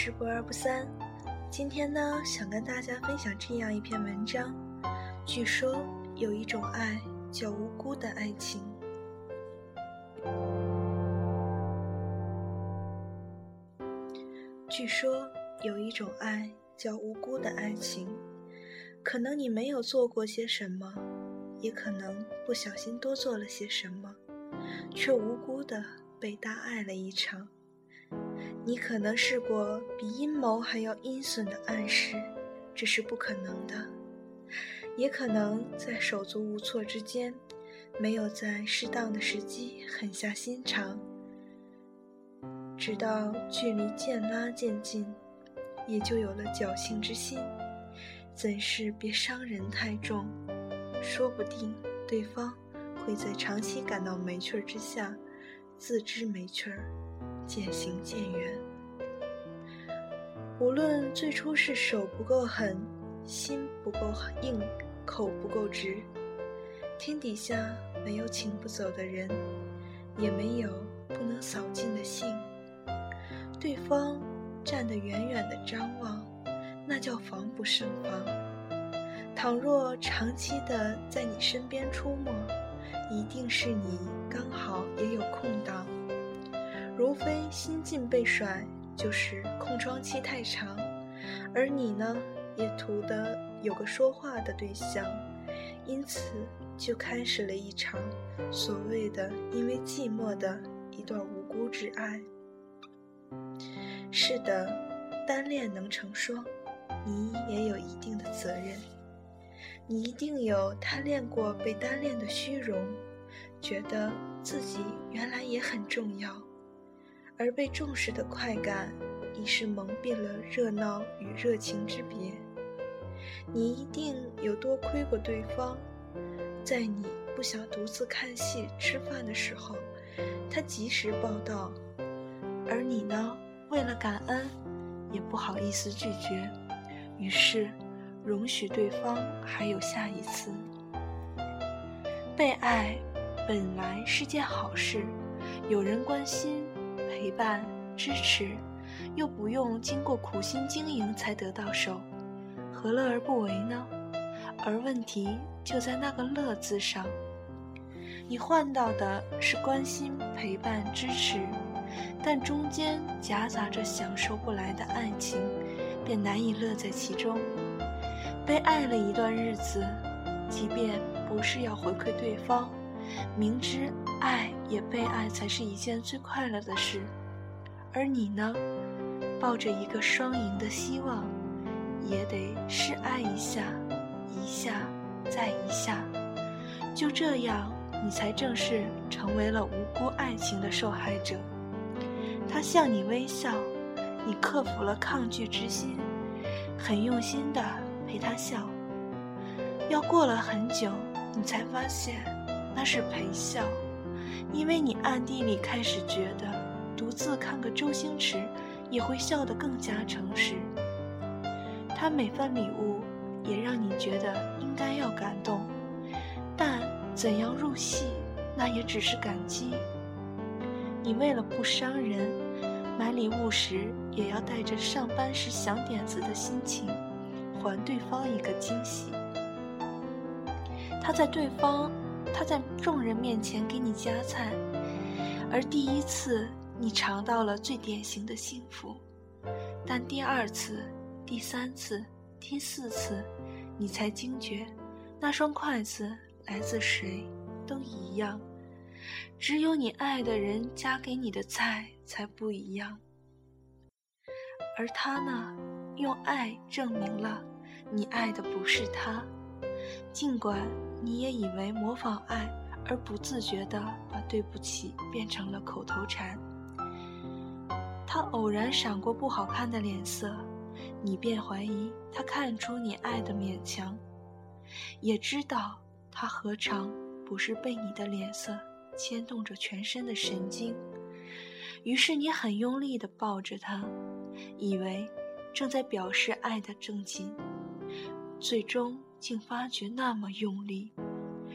是不二不三。今天呢，想跟大家分享这样一篇文章。据说有一种爱叫无辜的爱情。据说有一种爱叫无辜的爱情。可能你没有做过些什么，也可能不小心多做了些什么，却无辜的被大爱了一场。你可能试过比阴谋还要阴损的暗示，这是不可能的；也可能在手足无措之间，没有在适当的时机狠下心肠，直到距离渐拉渐近，也就有了侥幸之心。怎是别伤人太重？说不定对方会在长期感到没趣儿之下，自知没趣儿，渐行渐远。无论最初是手不够狠，心不够硬，口不够直，天底下没有请不走的人，也没有不能扫尽的兴。对方站得远远的张望。那叫防不胜防。倘若长期的在你身边出没，一定是你刚好也有空档。如非新晋被甩，就是空窗期太长。而你呢，也图得有个说话的对象，因此就开始了一场所谓的因为寂寞的一段无辜之爱。是的，单恋能成双。你也有一定的责任，你一定有贪恋过被单恋的虚荣，觉得自己原来也很重要，而被重视的快感已是蒙蔽了热闹与热情之别。你一定有多亏过对方，在你不想独自看戏吃饭的时候，他及时报到，而你呢，为了感恩，也不好意思拒绝。于是，容许对方还有下一次。被爱本来是件好事，有人关心、陪伴、支持，又不用经过苦心经营才得到手，何乐而不为呢？而问题就在那个“乐”字上。你换到的是关心、陪伴、支持，但中间夹杂着享受不来的爱情。便难以乐在其中。被爱了一段日子，即便不是要回馈对方，明知爱也被爱才是一件最快乐的事，而你呢，抱着一个双赢的希望，也得试爱一下，一下再一下，就这样，你才正式成为了无辜爱情的受害者。他向你微笑。你克服了抗拒之心，很用心的陪他笑。要过了很久，你才发现那是陪笑，因为你暗地里开始觉得，独自看个周星驰也会笑得更加诚实。他每份礼物也让你觉得应该要感动，但怎样入戏，那也只是感激。你为了不伤人。买礼物时，也要带着上班时想点子的心情，还对方一个惊喜。他在对方，他在众人面前给你夹菜，而第一次你尝到了最典型的幸福，但第二次、第三次、第四次，你才惊觉，那双筷子来自谁，都一样。只有你爱的人夹给你的菜才不一样，而他呢，用爱证明了你爱的不是他，尽管你也以为模仿爱而不自觉地把对不起变成了口头禅。他偶然闪过不好看的脸色，你便怀疑他看出你爱的勉强，也知道他何尝不是被你的脸色。牵动着全身的神经，于是你很用力地抱着他，以为正在表示爱的正紧，最终竟发觉那么用力，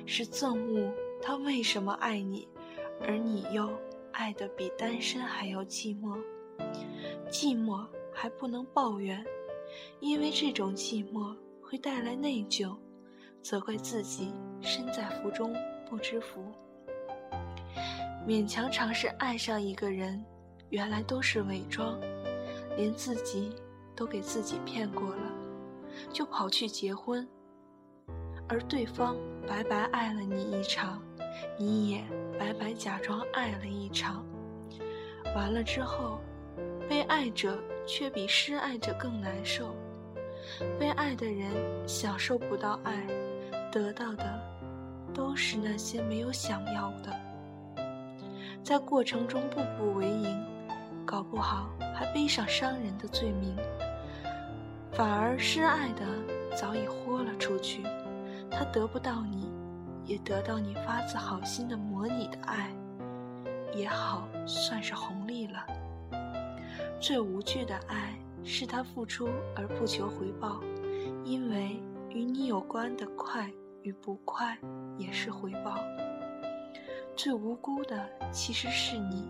是憎恶他为什么爱你，而你又爱得比单身还要寂寞，寂寞还不能抱怨，因为这种寂寞会带来内疚，责怪自己身在福中不知福。勉强尝试爱上一个人，原来都是伪装，连自己都给自己骗过了，就跑去结婚，而对方白白爱了你一场，你也白白假装爱了一场，完了之后，被爱者却比失爱者更难受，被爱的人享受不到爱，得到的都是那些没有想要的。在过程中步步为营，搞不好还背上伤人的罪名。反而失爱的早已豁了出去，他得不到你，也得到你发自好心的模拟的爱，也好算是红利了。最无惧的爱是他付出而不求回报，因为与你有关的快与不快也是回报。最无辜的其实是你，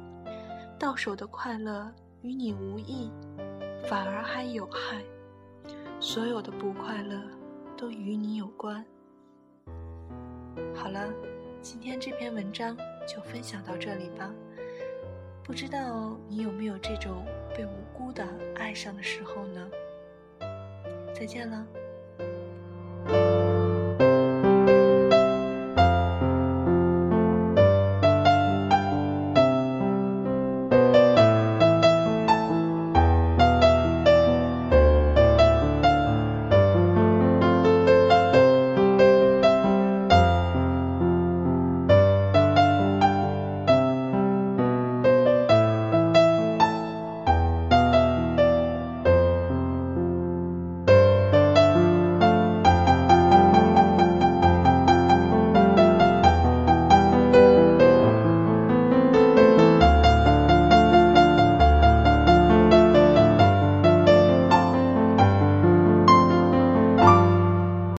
到手的快乐与你无异，反而还有害。所有的不快乐都与你有关。好了，今天这篇文章就分享到这里吧。不知道你有没有这种被无辜的爱上的时候呢？再见了。